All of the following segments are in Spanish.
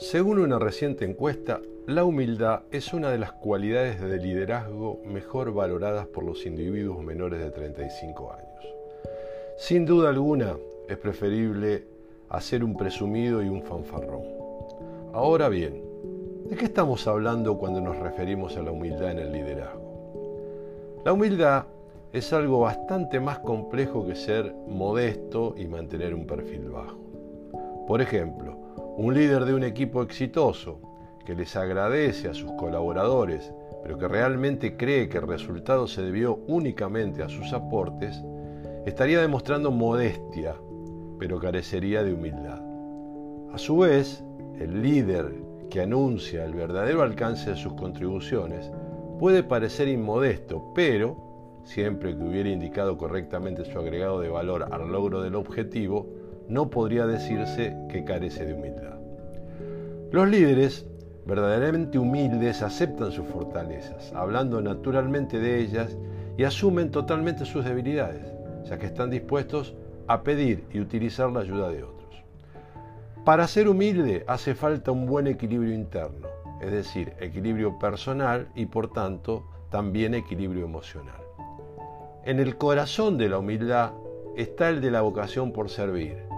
Según una reciente encuesta, la humildad es una de las cualidades de liderazgo mejor valoradas por los individuos menores de 35 años. Sin duda alguna, es preferible hacer un presumido y un fanfarrón. Ahora bien, ¿de qué estamos hablando cuando nos referimos a la humildad en el liderazgo? La humildad es algo bastante más complejo que ser modesto y mantener un perfil bajo. Por ejemplo, un líder de un equipo exitoso que les agradece a sus colaboradores, pero que realmente cree que el resultado se debió únicamente a sus aportes, estaría demostrando modestia, pero carecería de humildad. A su vez, el líder que anuncia el verdadero alcance de sus contribuciones puede parecer inmodesto, pero siempre que hubiera indicado correctamente su agregado de valor al logro del objetivo, no podría decirse que carece de humildad. Los líderes verdaderamente humildes aceptan sus fortalezas, hablando naturalmente de ellas y asumen totalmente sus debilidades, ya que están dispuestos a pedir y utilizar la ayuda de otros. Para ser humilde hace falta un buen equilibrio interno, es decir, equilibrio personal y por tanto también equilibrio emocional. En el corazón de la humildad está el de la vocación por servir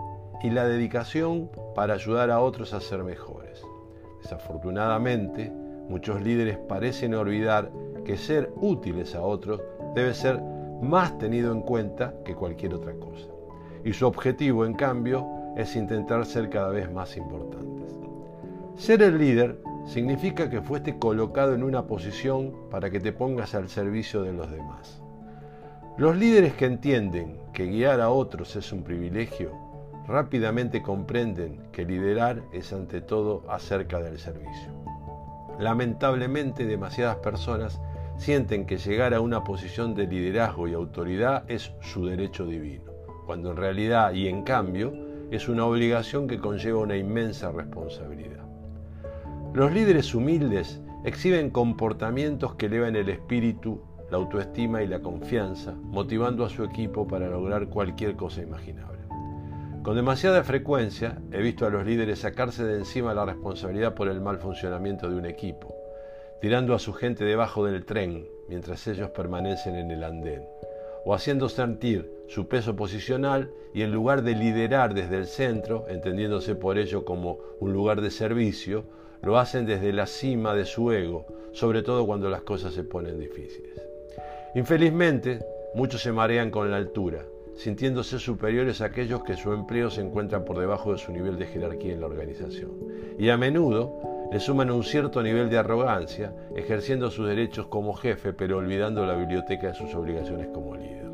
y la dedicación para ayudar a otros a ser mejores. Desafortunadamente, muchos líderes parecen olvidar que ser útiles a otros debe ser más tenido en cuenta que cualquier otra cosa. Y su objetivo, en cambio, es intentar ser cada vez más importantes. Ser el líder significa que fuiste colocado en una posición para que te pongas al servicio de los demás. Los líderes que entienden que guiar a otros es un privilegio, rápidamente comprenden que liderar es ante todo acerca del servicio. Lamentablemente demasiadas personas sienten que llegar a una posición de liderazgo y autoridad es su derecho divino, cuando en realidad y en cambio es una obligación que conlleva una inmensa responsabilidad. Los líderes humildes exhiben comportamientos que elevan el espíritu la autoestima y la confianza, motivando a su equipo para lograr cualquier cosa imaginable. Con demasiada frecuencia he visto a los líderes sacarse de encima la responsabilidad por el mal funcionamiento de un equipo, tirando a su gente debajo del tren mientras ellos permanecen en el andén, o haciendo sentir su peso posicional y en lugar de liderar desde el centro, entendiéndose por ello como un lugar de servicio, lo hacen desde la cima de su ego, sobre todo cuando las cosas se ponen difíciles. Infelizmente, muchos se marean con la altura, sintiéndose superiores a aquellos que su empleo se encuentra por debajo de su nivel de jerarquía en la organización. Y a menudo le suman un cierto nivel de arrogancia, ejerciendo sus derechos como jefe, pero olvidando la biblioteca de sus obligaciones como líder.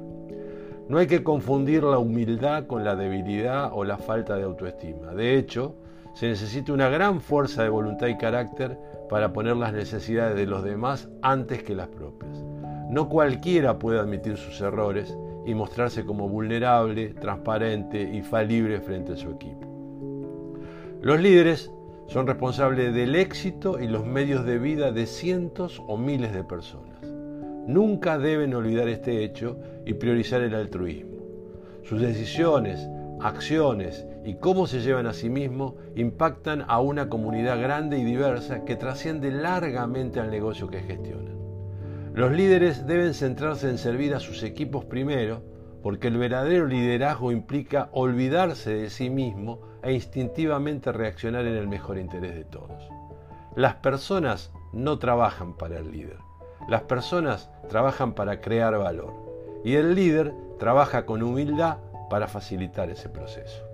No hay que confundir la humildad con la debilidad o la falta de autoestima. De hecho, se necesita una gran fuerza de voluntad y carácter para poner las necesidades de los demás antes que las propias. No cualquiera puede admitir sus errores y mostrarse como vulnerable, transparente y falible frente a su equipo. Los líderes son responsables del éxito y los medios de vida de cientos o miles de personas. Nunca deben olvidar este hecho y priorizar el altruismo. Sus decisiones, acciones y cómo se llevan a sí mismos impactan a una comunidad grande y diversa que trasciende largamente al negocio que gestionan. Los líderes deben centrarse en servir a sus equipos primero, porque el verdadero liderazgo implica olvidarse de sí mismo e instintivamente reaccionar en el mejor interés de todos. Las personas no trabajan para el líder, las personas trabajan para crear valor y el líder trabaja con humildad para facilitar ese proceso.